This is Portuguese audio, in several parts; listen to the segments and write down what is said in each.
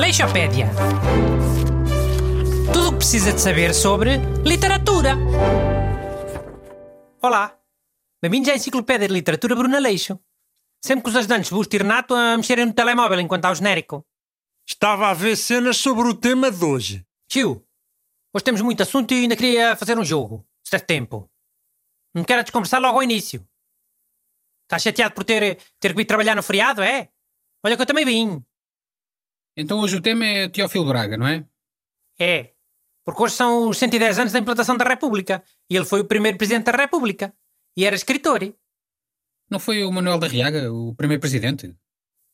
Aleixopédia. Tudo o que precisa de saber sobre literatura. Olá, bem-vindos à Enciclopédia de Literatura Bruno Aleixo. Sempre com os ajudantes Busto e Renato a mexerem no telemóvel enquanto há o genérico. Estava a ver cenas sobre o tema de hoje. Tio, hoje temos muito assunto e ainda queria fazer um jogo. Se der tempo. Não quero desconversar logo ao início. Estás chateado por ter, ter que vir trabalhar no feriado, é? Olha que eu também vim. Então hoje o tema é Teófilo Braga, não é? É. Porque hoje são os 110 anos da implantação da República. E ele foi o primeiro presidente da República. E era escritor. Não foi o Manuel da Riaga o primeiro presidente?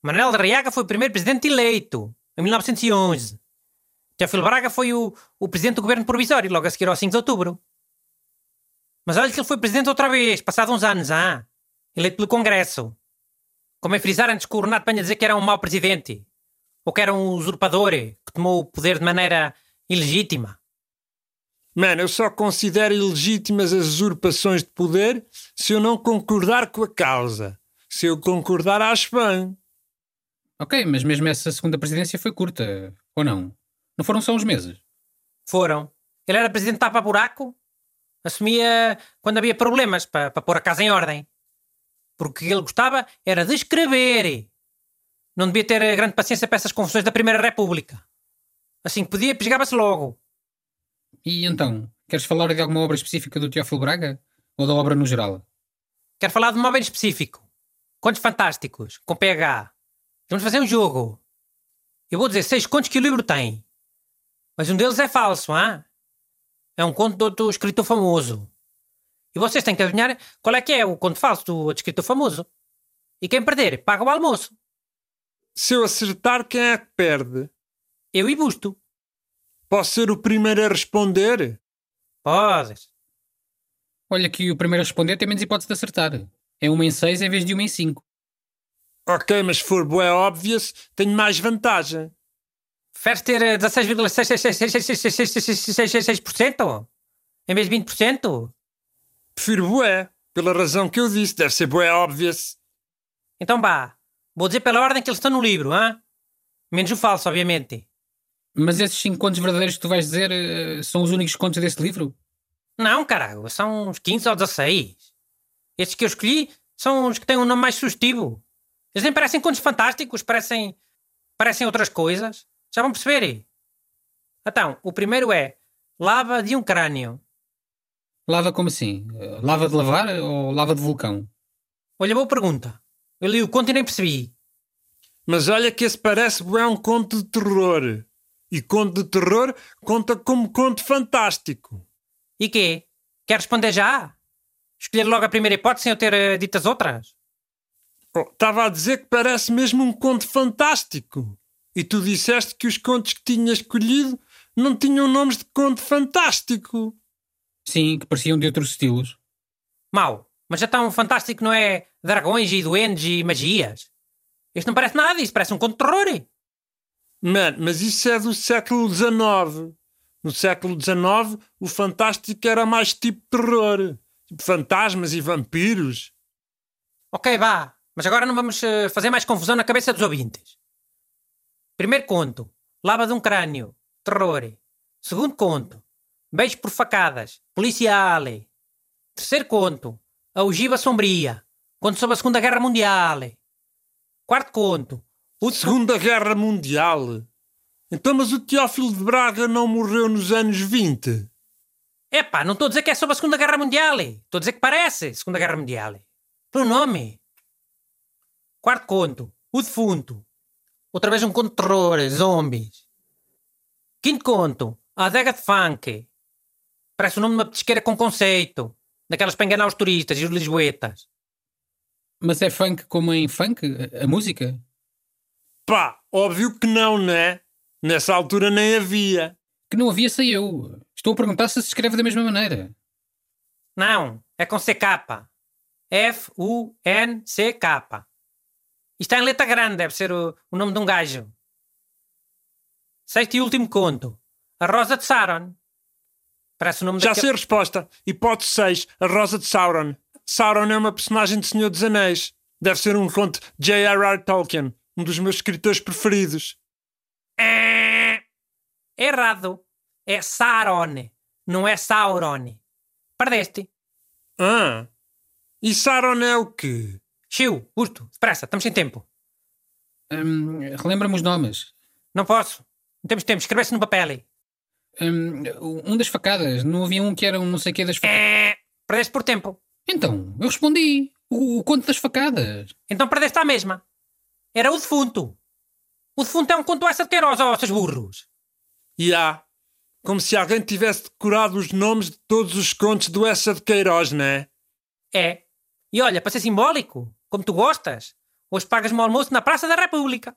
Manuel de Riaga foi o primeiro presidente eleito, em 1911. Teófilo Braga foi o, o presidente do governo provisório, logo a seguir ao 5 de outubro. Mas olha que ele foi presidente outra vez, passado uns anos, ah? Eleito pelo Congresso. Como é frisar antes que o Renato venha dizer que era um mau presidente. Ou que era um usurpador que tomou o poder de maneira ilegítima. Mano, eu só considero ilegítimas as usurpações de poder se eu não concordar com a causa. Se eu concordar, acho bem. Ok, mas mesmo essa segunda presidência foi curta, ou não? Não foram só uns meses? Foram. Ele era presidente de tapa-buraco. Assumia quando havia problemas para, para pôr a casa em ordem. Porque o que ele gostava era de escrever. Não devia ter grande paciência para essas confusões da Primeira República. Assim que podia, pesgava-se logo. E então, queres falar de alguma obra específica do Teófilo Braga? Ou da obra no geral? Quero falar de um móvel específico. Contos fantásticos, com PH. Vamos fazer um jogo. Eu vou dizer seis contos que o livro tem. Mas um deles é falso, ah? É um conto de outro escritor famoso. E vocês têm que adivinhar qual é que é o conto falso do outro escritor famoso. E quem perder, paga o almoço. Se eu acertar, quem é que perde? Eu e Busto. Posso ser o primeiro a responder? Podes. Olha que o primeiro a responder tem menos hipótese de acertar. É uma em seis em vez de uma em cinco. Ok, mas se for bué obvious, tenho mais vantagem. Preferes ter eh, 16,666% em vez de 20%? Prefiro bué, pela razão que eu disse, deve ser bué obvious. Então vá. Vou dizer pela ordem que eles estão no livro, hã? Menos o falso, obviamente. Mas esses cinco contos verdadeiros que tu vais dizer eh, são os únicos contos desse livro? Não, caralho, são uns 15 ou 16. Estes que eu escolhi são os que têm um nome mais sugestivo. Eles nem parecem contos fantásticos, parecem. parecem outras coisas. Já vão perceber? Então, o primeiro é Lava de um crânio. Lava como assim? Eh, Lava de lavar ou lava de vulcão? Olha, boa pergunta. Eu li o conto e nem percebi. Mas olha que esse parece bué um conto de terror. E conto de terror conta como conto fantástico. E quê? Quer responder já? Escolher logo a primeira hipótese sem eu ter eh, dito as outras? Oh, Estava a dizer que parece mesmo um conto fantástico. E tu disseste que os contos que tinhas escolhido não tinham nomes de conto fantástico. Sim, que pareciam de outros estilos. Mau. Mas já tão fantástico não é dragões e duendes e magias? Este não parece nada disso, parece um conto de terror. Mano, mas isso é do século XIX. No século XIX, o fantástico era mais tipo terror. Tipo fantasmas e vampiros. Ok, vá. Mas agora não vamos eh, fazer mais confusão na cabeça dos ouvintes. Primeiro conto. Lava de um crânio. Terror. Segundo conto. Beijo por facadas. Policiale. Terceiro conto. A ogiva sombria. Conto sobre a Segunda Guerra Mundial. Quarto conto. O Segunda Guerra Mundial. Então, mas o Teófilo de Braga não morreu nos anos 20? Epá, não estou a dizer que é sobre a Segunda Guerra Mundial. Estou a dizer que parece Segunda Guerra Mundial. Pelo nome. Quarto conto. O defunto. Outra vez um conto de terror. Zombies. Quinto conto. A adega de funk. Parece o nome de uma petisqueira com conceito. Daquelas para enganar os turistas e os lisboetas. Mas é funk como em funk? A, música? Pá, óbvio que não, né? Nessa altura nem havia. Que não havia sei eu. Estou a perguntar se se escreve da mesma maneira. Não, é com CK. F-U-N-C-K. Isto está em letra grande, deve ser o, o nome de um gajo. Sexto e último conto. A Rosa de Saron. Parece o nome Já daquele- sei a resposta. Hipótese 6. A Rosa de Sauron. Sauron é uma personagem de Senhor dos Anéis. Deve ser um conto de J.R.R. Tolkien, um dos meus escritores preferidos. É errado. É Sarone, não é Saurone. Perdeste. Ah, e Saron é o quê? Chiu, curto, depressa, estamos sem tempo. Hum, Relembra-me os nomes. Não posso. Não temos tempo, escreve-se no papel Hum, um das facadas. Não havia um que era um não sei o quê das facadas. É, perdeste por tempo. Então, eu respondi. O, o conto das facadas. Então perdeste à mesma. Era o defunto. O defunto é um conto essa de Queiroz, ó, seus burros. E há. Como se alguém tivesse decorado os nomes de todos os contos do Essa de Queiroz, né? É. E olha, para ser simbólico, como tu gostas, hoje pagas-me o almoço na Praça da República.